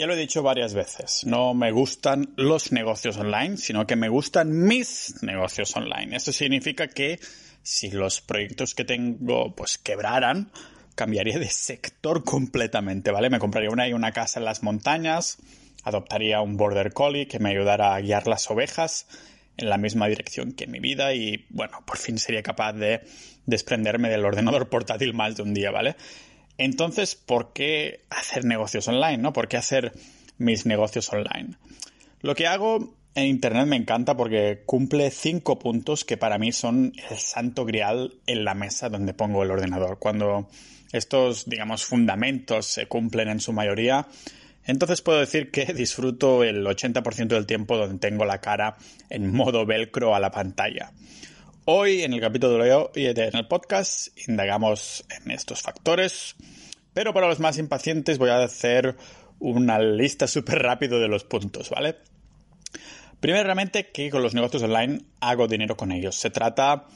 Ya lo he dicho varias veces, no me gustan los negocios online, sino que me gustan mis negocios online. Esto significa que si los proyectos que tengo pues quebraran, cambiaría de sector completamente, ¿vale? Me compraría una y una casa en las montañas, adoptaría un border collie que me ayudara a guiar las ovejas en la misma dirección que mi vida y bueno, por fin sería capaz de desprenderme del ordenador portátil más de un día, ¿vale? Entonces, ¿por qué hacer negocios online, no? ¿Por qué hacer mis negocios online? Lo que hago en Internet me encanta porque cumple cinco puntos que para mí son el santo grial en la mesa donde pongo el ordenador. Cuando estos, digamos, fundamentos se cumplen en su mayoría, entonces puedo decir que disfruto el 80% del tiempo donde tengo la cara en modo velcro a la pantalla. Hoy, en el capítulo de hoy, en el podcast, indagamos en estos factores, pero para los más impacientes voy a hacer una lista súper rápido de los puntos, ¿vale? Primeramente, que con los negocios online hago dinero con ellos. Se trata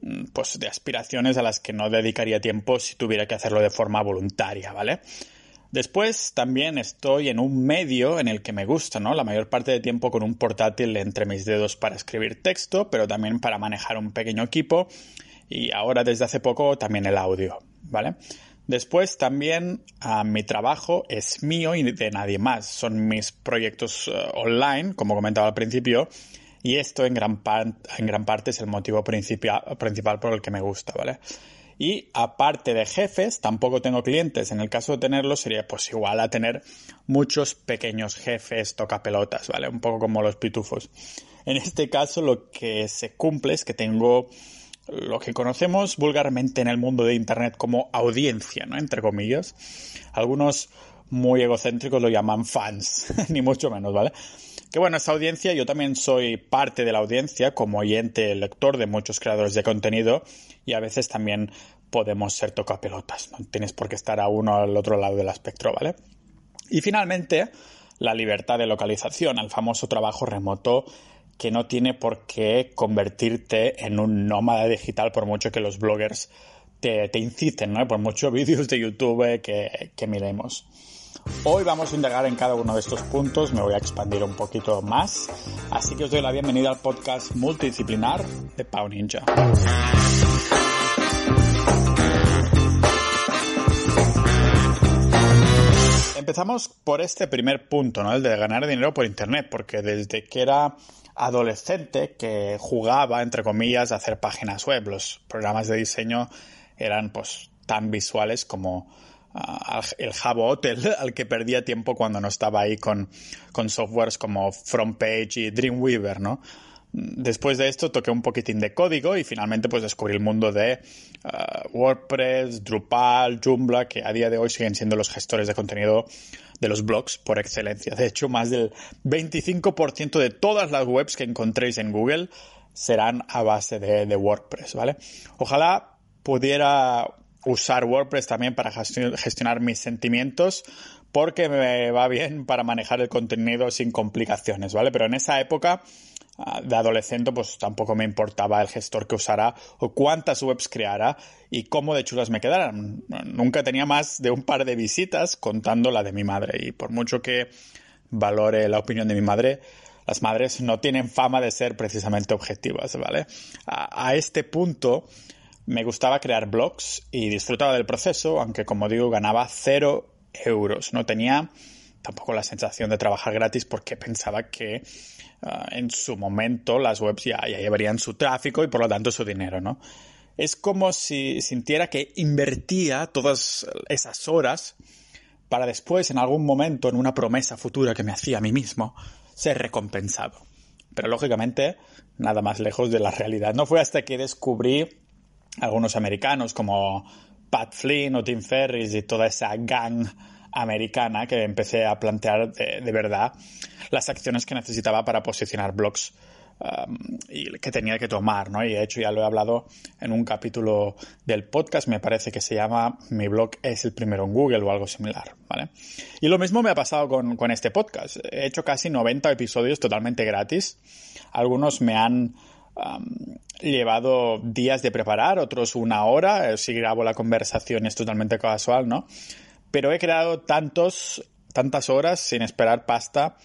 mm, pues de aspiraciones a las que no dedicaría tiempo si tuviera que hacerlo de forma voluntaria, ¿vale? Después también estoy en un medio en el que me gusta, ¿no? La mayor parte de tiempo con un portátil entre mis dedos para escribir texto, pero también para manejar un pequeño equipo y ahora desde hace poco también el audio, ¿vale? Después también ah, mi trabajo es mío y de nadie más. Son mis proyectos eh, online, como comentaba al principio, y esto en gran, en gran parte es el motivo principal por el que me gusta, ¿vale? Y aparte de jefes, tampoco tengo clientes. En el caso de tenerlos sería pues igual a tener muchos pequeños jefes tocapelotas, ¿vale? Un poco como los pitufos. En este caso lo que se cumple es que tengo lo que conocemos vulgarmente en el mundo de Internet como audiencia, ¿no? Entre comillas. Algunos muy egocéntricos lo llaman fans, ni mucho menos, ¿vale? Que bueno, esa audiencia, yo también soy parte de la audiencia como oyente, lector de muchos creadores de contenido y a veces también podemos ser tocapelotas, no tienes por qué estar a uno al otro lado del espectro, ¿vale? Y finalmente, la libertad de localización, el famoso trabajo remoto que no tiene por qué convertirte en un nómada digital por mucho que los bloggers te, inciten, ¿no? Por muchos vídeos de YouTube que, que miremos. Hoy vamos a indagar en cada uno de estos puntos, me voy a expandir un poquito más, así que os doy la bienvenida al podcast multidisciplinar de Pau Ninja. Empezamos por este primer punto, ¿no? El de ganar dinero por internet, porque desde que era adolescente que jugaba, entre comillas, a hacer páginas web, los programas de diseño eran pues tan visuales como el Java Hotel al que perdía tiempo cuando no estaba ahí con, con softwares como FrontPage y Dreamweaver, ¿no? Después de esto toqué un poquitín de código y finalmente pues descubrí el mundo de uh, WordPress, Drupal, Joomla, que a día de hoy siguen siendo los gestores de contenido de los blogs por excelencia. De hecho, más del 25% de todas las webs que encontréis en Google serán a base de, de WordPress, ¿vale? Ojalá pudiera usar WordPress también para gestionar mis sentimientos porque me va bien para manejar el contenido sin complicaciones, ¿vale? Pero en esa época de adolescente pues tampoco me importaba el gestor que usara o cuántas webs creara y cómo de chulas me quedaran. Nunca tenía más de un par de visitas contando la de mi madre y por mucho que valore la opinión de mi madre, las madres no tienen fama de ser precisamente objetivas, ¿vale? a este punto me gustaba crear blogs y disfrutaba del proceso, aunque como digo ganaba cero euros. No tenía tampoco la sensación de trabajar gratis porque pensaba que ah, en su momento las webs ya, ya, llevarían su tráfico y por lo tanto su dinero, ¿no? Es como si sintiera que invertía todas esas horas para después, en algún momento, en una promesa futura que me hacía a mí mismo, ser recompensado. Pero lógicamente, nada más lejos de la realidad. No fue hasta que descubrí algunos americanos como Pat Flynn o Tim Ferris y toda esa gang americana que empecé a plantear de, verdad las acciones que necesitaba para posicionar blogs um, y que tenía que tomar, ¿no? Y de hecho ya lo he hablado en un capítulo del podcast, me parece que se llama Mi blog es el primero en Google o algo similar, ¿vale? Y lo mismo me ha pasado con, con este podcast. He hecho casi 90 episodios totalmente gratis. Algunos me han llevado días de preparar, otros una hora. Eh, si grabo la conversación es totalmente casual, ¿no? Pero he creado tantos tantas horas sin esperar pasta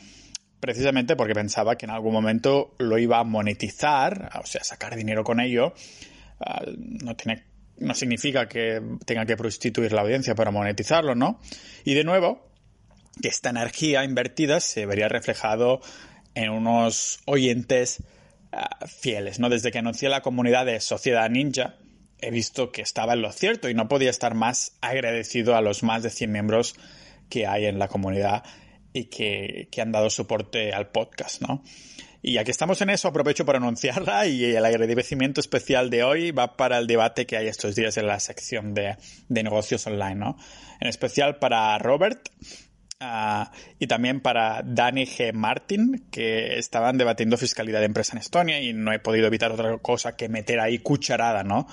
precisamente porque pensaba que en algún momento lo iba a monetizar, o sea, sacar dinero con ello. Ah, no, tiene, no significa que tenga que prostituir la audiencia para monetizarlo, ¿no? Y de nuevo, que esta energía invertida se vería reflejado en unos oyentes ah, fieles, ¿no? Desde que anuncié la comunidad de Sociedad Ninja, he visto que estaba en lo cierto y no podía estar más agradecido a los más de 100 miembros que hay en la comunidad y que, han dado soporte al podcast, ¿no? Y aquí estamos en eso, aprovecho para anunciarla y el agradecimiento especial de hoy va para el debate que hay estos días en la sección de, negocios online, ¿no? En especial para Robert ah, y también para Dani G. Martin, que estaban debatiendo fiscalidad de empresa en Estonia y no he podido evitar otra cosa que meter ahí cucharada, ¿no?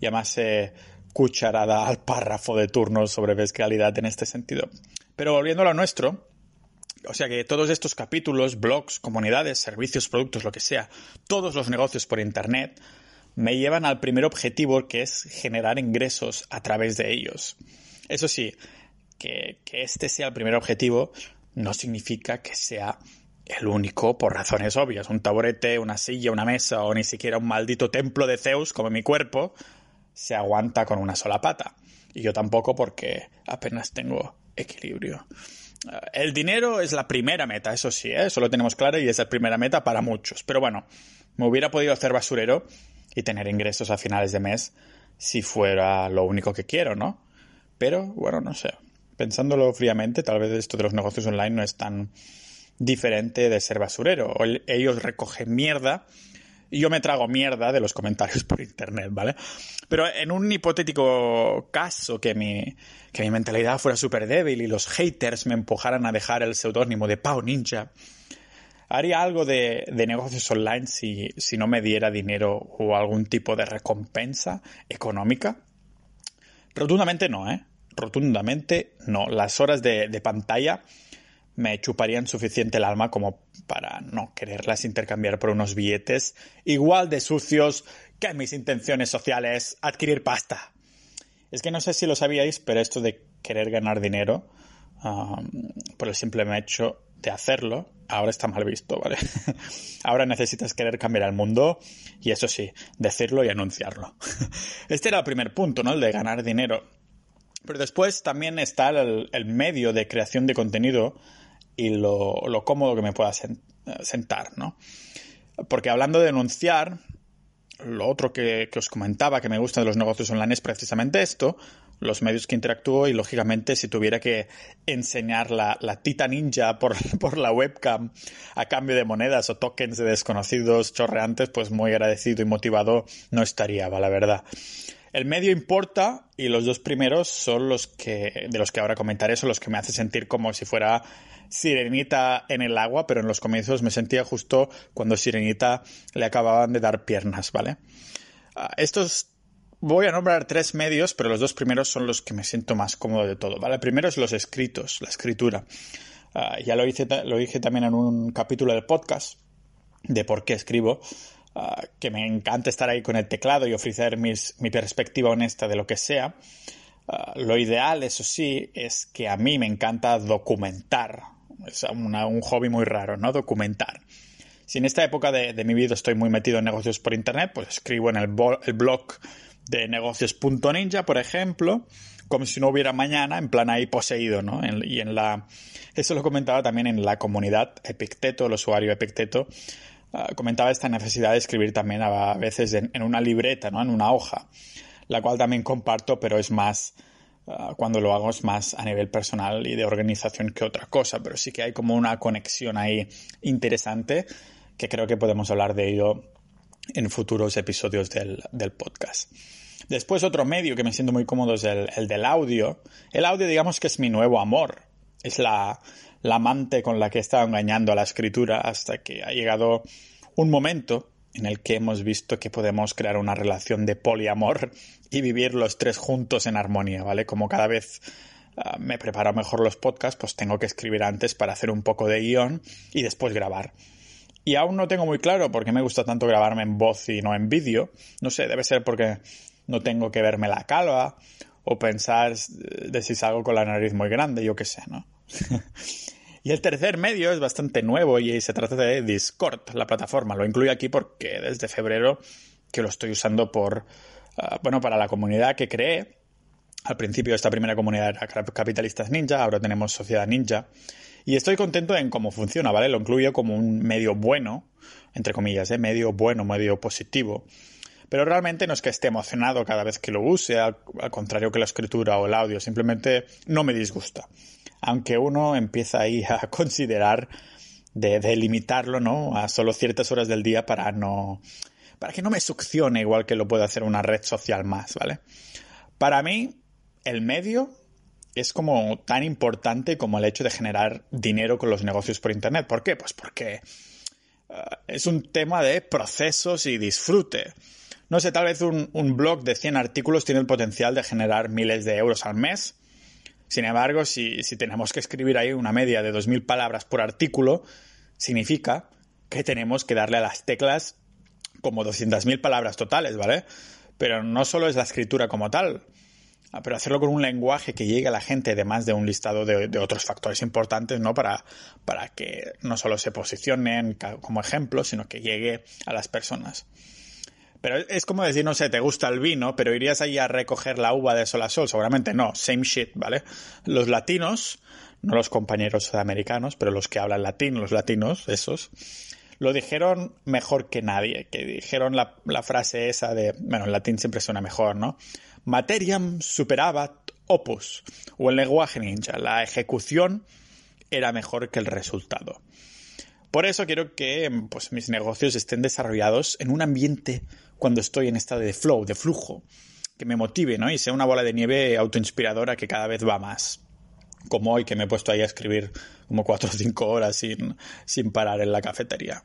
Llamarse cucharada al párrafo de turno sobre fiscalidad en este sentido. Pero volviendo a lo nuestro, o sea que todos estos capítulos, blogs, comunidades, servicios, productos, lo que sea, todos los negocios por Internet, me llevan al primer objetivo que es generar ingresos a través de ellos. Eso sí, que, este sea el primer objetivo no significa que sea el único por razones obvias. Un taburete, una silla, una mesa o ni siquiera un maldito templo de Zeus como mi cuerpo se aguanta con una sola pata. Y yo tampoco porque apenas tengo equilibrio. El dinero es la primera meta, eso sí, ¿eh? eso lo tenemos claro y es la primera meta para muchos. Pero bueno, me hubiera podido hacer basurero y tener ingresos a finales de mes si fuera lo único que quiero, ¿no? Pero bueno, no sé. Pensándolo fríamente, tal vez esto de los negocios online no es tan diferente de ser basurero. Ellos recogen mierda y yo me trago mierda de los comentarios por internet, ¿vale? Pero en un hipotético caso que mi, que mi mentalidad fuera súper débil y los haters me empujaran a dejar el seudónimo de Pau Ninja, haría algo de, de negocios online si, si, no me diera dinero o algún tipo de recompensa económica. Rotundamente no, ¿eh? Rotundamente no. Las horas de, pantalla me chuparían suficiente el alma como para no quererlas intercambiar por unos billetes igual de sucios que mis intenciones sociales adquirir pasta. Es que no sé si lo sabíais, pero esto de querer ganar dinero por el simple hecho de hacerlo, ahora está mal visto, ¿vale? ahora necesitas querer cambiar el mundo y eso sí, decirlo y anunciarlo. este era el primer punto, ¿no? El de ganar dinero. Pero después también está el medio de creación de contenido y lo, cómodo que me pueda sentar, ¿no? Porque hablando de denunciar, lo otro que, os comentaba que me gusta de los negocios online es precisamente esto, los medios que interactúo y lógicamente si tuviera que enseñar la, la tita ninja por, por, la webcam a cambio de monedas o tokens de desconocidos chorreantes, pues muy agradecido y motivado no estaría, la verdad. El medio importa y los dos primeros son los que, de los que ahora comentaré, son los que me hacen sentir como si fuera Sirenita en el agua, pero en los comienzos me sentía justo cuando Sirenita le acababan de dar piernas, ¿vale? Ah, estos voy a nombrar tres medios, pero los dos primeros son los que me siento más cómodo de todo, ¿vale? El primero es los escritos, la escritura. Ah, ya lo hice, lo dije también en un capítulo del podcast de por qué escribo. Ah, que me encanta estar ahí con el teclado y ofrecer mi perspectiva honesta de lo que sea. Ah, lo ideal, eso sí, es que a mí me encanta documentar. Es un hobby muy raro, ¿no? Documentar. Si en esta época de, mi vida estoy muy metido en negocios por internet, pues escribo en el, blog de negocios.ninja, por ejemplo, como si no hubiera mañana, en plan ahí poseído, ¿no? y en la. Eso lo comentaba también en la comunidad Epicteto, el usuario Epicteto, Ah, comentaba esta necesidad de escribir también a veces en, una libreta, ¿no? en una hoja, la cual también comparto, pero es más, ah, cuando lo hago es más a nivel personal y de organización que otra cosa, pero sí que hay como una conexión ahí interesante que creo que podemos hablar de ello en futuros episodios del, podcast. Después otro medio que me siento muy cómodo es el, el del audio. El audio digamos que es mi nuevo amor. Es la, la amante con la que estaba engañando a la escritura hasta que ha llegado un momento en el que hemos visto que podemos crear una relación de poliamor y vivir los tres juntos en armonía, ¿vale? Como cada vez ah, me preparo mejor los podcasts, pues tengo que escribir antes para hacer un poco de guion y después grabar. Y aún no tengo muy claro por qué me gusta tanto grabarme en voz y no en vídeo. No sé, debe ser porque no tengo que verme la calva o pensar de si salgo con la nariz muy grande, yo qué sé, ¿no? y el tercer medio es bastante nuevo y se trata de Discord, la plataforma. Lo incluyo aquí porque desde febrero que lo estoy usando por, ah, bueno, para la comunidad que creé. Al principio esta primera comunidad era Capitalistas Ninja, ahora tenemos Sociedad Ninja. Y estoy contento en cómo funciona, ¿vale? Lo incluyo como un medio bueno, entre comillas, ¿eh? medio bueno, medio positivo. Pero realmente no es que esté emocionado cada vez que lo use, al, contrario que la escritura o el audio, simplemente no me disgusta. Aunque uno empieza ahí a considerar de, limitarlo, ¿no? A solo ciertas horas del día para no, para que no me succione igual que lo puede hacer una red social más, ¿vale? Para mí, el medio es como tan importante como el hecho de generar dinero con los negocios por Internet. ¿Por qué? Pues porque eh, es un tema de procesos y disfrute. No sé, tal vez un, blog de 100 artículos tiene el potencial de generar miles de euros al mes. Sin embargo, si, si tenemos que escribir ahí una media de 2.000 palabras por artículo, significa que tenemos que darle a las teclas como 200.000 palabras totales, ¿vale? Pero no solo es la escritura como tal, Ah, pero hacerlo con un lenguaje que llegue a la gente, además de un listado de, otros factores importantes, ¿no? Para, para que no solo se posicionen como ejemplo, sino que llegue a las personas. Pero es como decir, no sé, te gusta el vino, pero irías ahí a recoger la uva de sol a sol. Seguramente no, same shit, ¿vale? Los latinos, no los compañeros sudamericanos, pero los que hablan latín, los latinos, esos, lo dijeron mejor que nadie, que dijeron la, la frase esa de, bueno, en latín siempre suena mejor, ¿no? Materiam superabat opus, o el lenguaje ninja, la ejecución era mejor que el resultado. Por eso quiero que pues, mis negocios estén desarrollados en un ambiente cuando estoy en estado de flow, de flujo, que me motive, ¿no? Y sea una bola de nieve autoinspiradora que cada vez va más. Como hoy que me he puesto ahí a escribir como cuatro o cinco horas sin, sin parar en la cafetería.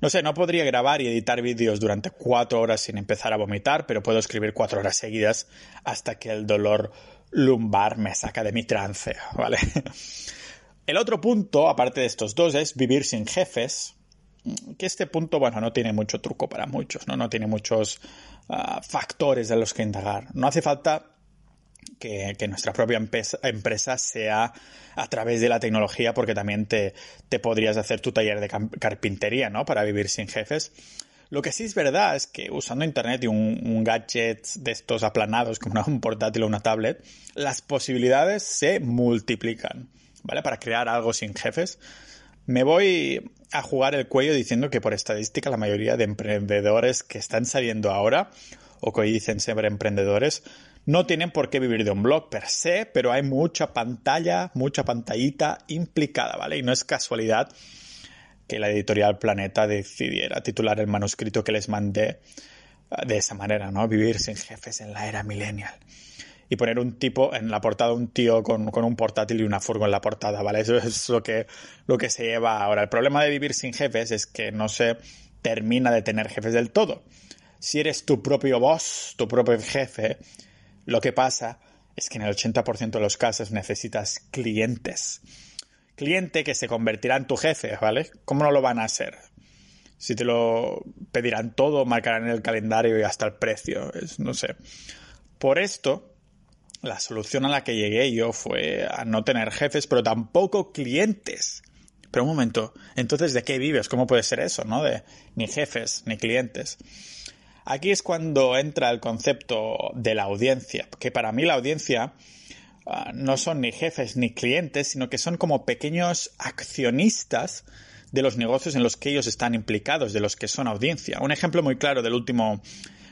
No sé, no podría grabar y editar vídeos durante cuatro horas sin empezar a vomitar, pero puedo escribir cuatro horas seguidas hasta que el dolor lumbar me saca de mi trance, ¿vale? El otro punto, aparte de estos dos, es vivir sin jefes. Que este punto, bueno, no tiene mucho truco para muchos, ¿no? No tiene muchos ah, factores de los que indagar. No hace falta que, nuestra propia empresa, sea a través de la tecnología, porque también te, podrías hacer tu taller de carpintería, ¿no? Para vivir sin jefes. Lo que sí es verdad es que usando Internet y un, gadget de estos aplanados como un portátil o una tablet, las posibilidades se multiplican, ¿vale? Para crear algo sin jefes. Me voy a jugar el cuello diciendo que por estadística la mayoría de emprendedores que están saliendo ahora o que hoy dicen ser emprendedores no tienen por qué vivir de un blog per se, pero hay mucha pantalla, mucha pantallita implicada, ¿vale? Y no es casualidad que la editorial Planeta decidiera titular el manuscrito que les mandé ah, de esa manera, ¿no? Vivir sin jefes en la era millennial. Y poner un tipo en la portada, un tío con, un portátil y una furgo en la portada, ¿vale? Eso es lo que, lo que se lleva ahora. El problema de vivir sin jefes es que no se termina de tener jefes del todo. Si eres tu propio boss, tu propio jefe, lo que pasa es que en el 80% de los casos necesitas clientes. Cliente que se convertirá en tu jefe, ¿vale? ¿Cómo no lo van a hacer? Si te lo pedirán todo, marcarán el calendario y hasta el precio, no sé. Por esto, la solución a la que llegué yo fue a no tener jefes, pero tampoco clientes. Pero un momento, entonces ¿de qué vives? ¿Cómo puede ser eso, no? De ni jefes, ni clientes. Aquí es cuando entra el concepto de la audiencia, que para mí la audiencia ah, no son ni jefes ni clientes, sino que son como pequeños accionistas de los negocios en los que ellos están implicados, de los que son audiencia. Un ejemplo muy claro del último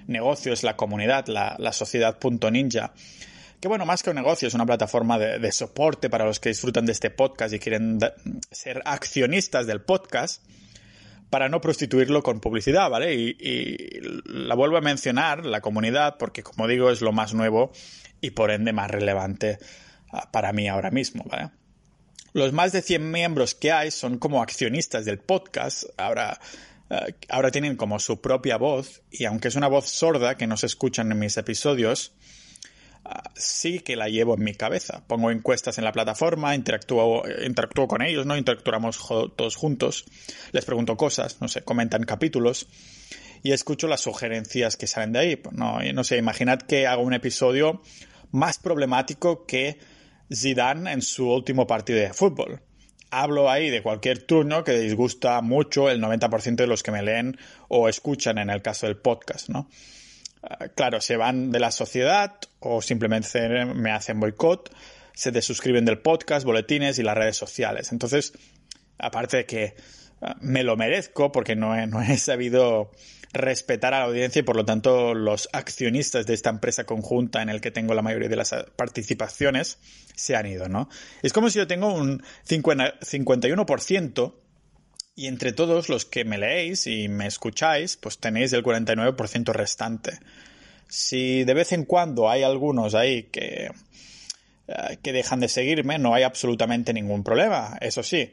negocio es la comunidad, la, la sociedad.ninja, que bueno, más que un negocio, es una plataforma de, soporte para los que disfrutan de este podcast y quieren ser accionistas del podcast para no prostituirlo con publicidad, ¿vale? Y, la vuelvo a mencionar, la comunidad, porque como digo, es lo más nuevo y por ende más relevante ah, para mí ahora mismo, ¿vale? Los más de 100 miembros que hay son como accionistas del podcast, ahora, ah, ahora tienen como su propia voz y aunque es una voz sorda que no se escuchan en mis episodios, sí que la llevo en mi cabeza. Pongo encuestas en la plataforma, interactúo, interactúo con ellos, ¿no? Interactuamos todos juntos, les pregunto cosas, no sé, comentan capítulos y escucho las sugerencias que salen de ahí. Pues no, sé, imaginad que hago un episodio más problemático que Zidane en su último partido de fútbol. Hablo ahí de cualquier turno que disgusta mucho el 90% de los que me leen o escuchan en el caso del podcast, ¿no? Claro, se van de la sociedad o simplemente me hacen boicot, se desuscriben del podcast, boletines y las redes sociales. Entonces, aparte de que ah, me lo merezco porque no he, no he sabido respetar a la audiencia y por lo tanto los accionistas de esta empresa conjunta en el que tengo la mayoría de las participaciones se han ido, ¿no? Es como si yo tengo un 51% y entre todos los que me leéis y me escucháis, pues tenéis el 49% restante. Si de vez en cuando hay algunos ahí que, eh, que dejan de seguirme, no hay absolutamente ningún problema. Eso sí,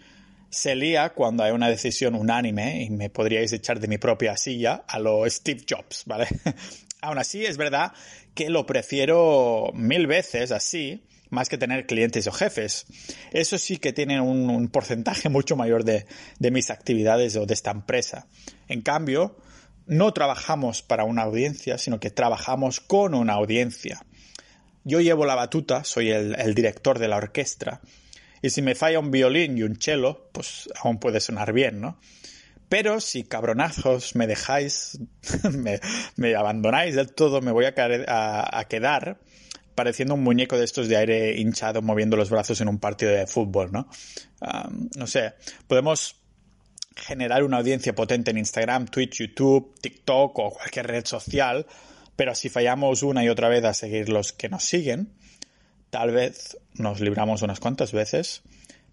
se lía cuando hay una decisión unánime y me podríais echar de mi propia silla a lo Steve Jobs, ¿vale? Aún así, es verdad que lo prefiero mil veces así más que tener clientes o jefes. Eso sí que tiene un, porcentaje mucho mayor de, de mis actividades o de esta empresa. En cambio, no trabajamos para una audiencia, sino que trabajamos con una audiencia. Yo llevo la batuta, soy el, director de la orquesta, y si me falla un violín y un cello, pues aún puede sonar bien, ¿no? Pero si cabronazos me dejáis, me, abandonáis del todo, me voy a, a quedar pareciendo un muñeco de estos de aire hinchado moviendo los brazos en un partido de fútbol, ¿no? no sé, podemos generar una audiencia potente en Instagram, Twitch, YouTube, TikTok o cualquier red social, pero si fallamos una y otra vez a seguir los que nos siguen, tal vez nos libramos unas cuantas veces,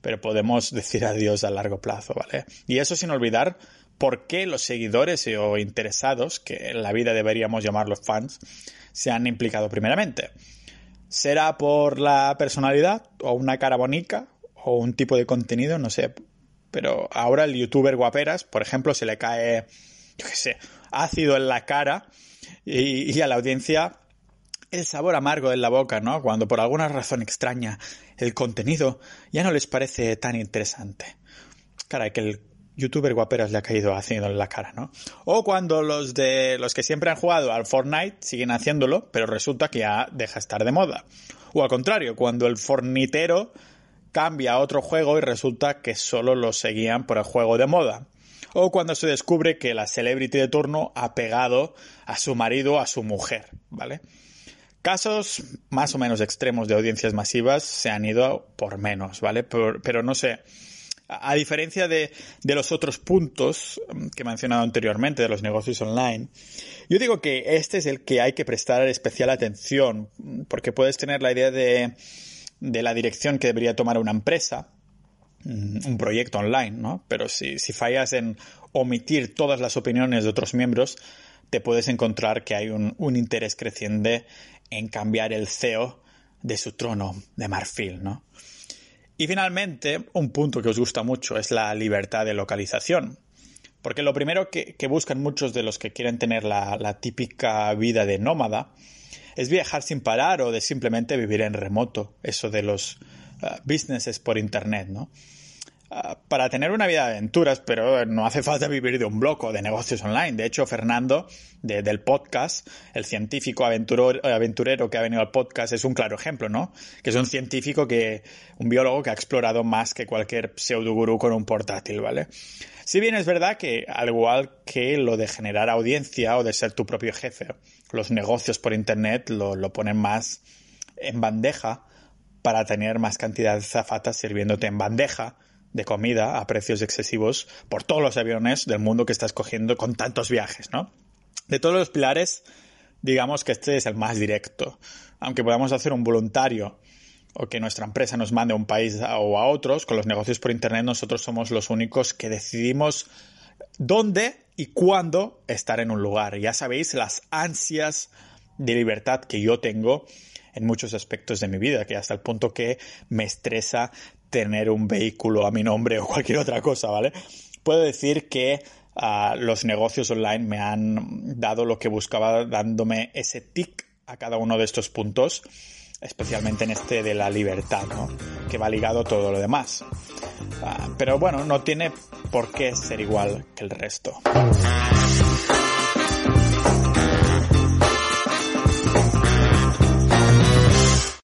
pero podemos decir adiós a largo plazo, ¿vale? Y eso sin olvidar por qué los seguidores o interesados, que en la vida deberíamos llamarlos fans, se han implicado primeramente. ¿Será por la personalidad o una cara bonita o un tipo de contenido? No sé. Pero ahora el youtuber guaperas, por ejemplo, se le cae, yo qué sé, ácido en la cara y, a la audiencia el sabor amargo en la boca, ¿no? Cuando por alguna razón extraña el contenido ya no les parece tan interesante. Cara, que el youtuber guaperas le ha caído haciendo en la cara, ¿no? O cuando los de los que siempre han jugado al Fortnite siguen haciéndolo, pero resulta que ya deja estar de moda. O al contrario, cuando el fornitero cambia a otro juego y resulta que solo lo seguían por el juego de moda. O cuando se descubre que la celebrity de turno ha pegado a su marido o a su mujer, ¿vale? Casos más o menos extremos de audiencias masivas se han ido por menos, ¿vale? pero no sé, a diferencia de, los otros puntos mm, que he mencionado anteriormente de los negocios online, yo digo que este es el que hay que prestar especial atención, mm, porque puedes tener la idea de, la dirección que debería tomar una empresa, mm, un proyecto online, ¿no? Pero si, si fallas en omitir todas las opiniones de otros miembros, te puedes encontrar que hay un, un interés creciente en cambiar el CEO de su trono de marfil, ¿no? Y finalmente, un punto que os gusta mucho es la libertad de localización. Porque lo primero que, buscan muchos de los que quieren tener la, típica vida de nómada es viajar sin parar o de simplemente vivir en remoto. Eso de los uh, businesses por internet, ¿no? Ah, para tener una vida de aventuras, pero no hace falta vivir de un blog o de negocios online. De hecho, Fernando, del podcast, el científico aventurero, que ha venido al podcast, es un claro ejemplo, ¿no? Que es un científico que, un biólogo que ha explorado más que cualquier pseudogurú con un portátil, ¿vale? Si bien es verdad que, al igual que lo de generar audiencia o de ser tu propio jefe, los negocios por internet lo, lo ponen más en bandeja para tener más cantidad de zafatas sirviéndote en bandeja de comida a precios excesivos por todos los aviones del mundo que estás cogiendo con tantos viajes, ¿no? De todos los pilares, digamos que este es el más directo. Aunque podamos hacer un voluntario o que nuestra empresa nos mande a un país o a otros, con los negocios por Internet nosotros somos los únicos que decidimos dónde y cuándo estar en un lugar. Ya sabéis las ansias de libertad que yo tengo en muchos aspectos de mi vida, que hasta el punto que me estresa tener un vehículo a mi nombre o cualquier otra cosa, ¿vale? Puedo decir que uh, los negocios online me han dado lo que buscaba, dándome ese tic a cada uno de estos puntos, especialmente en este de la libertad, ¿no? Que va ligado todo lo demás. Uh, pero bueno, no tiene por qué ser igual que el resto.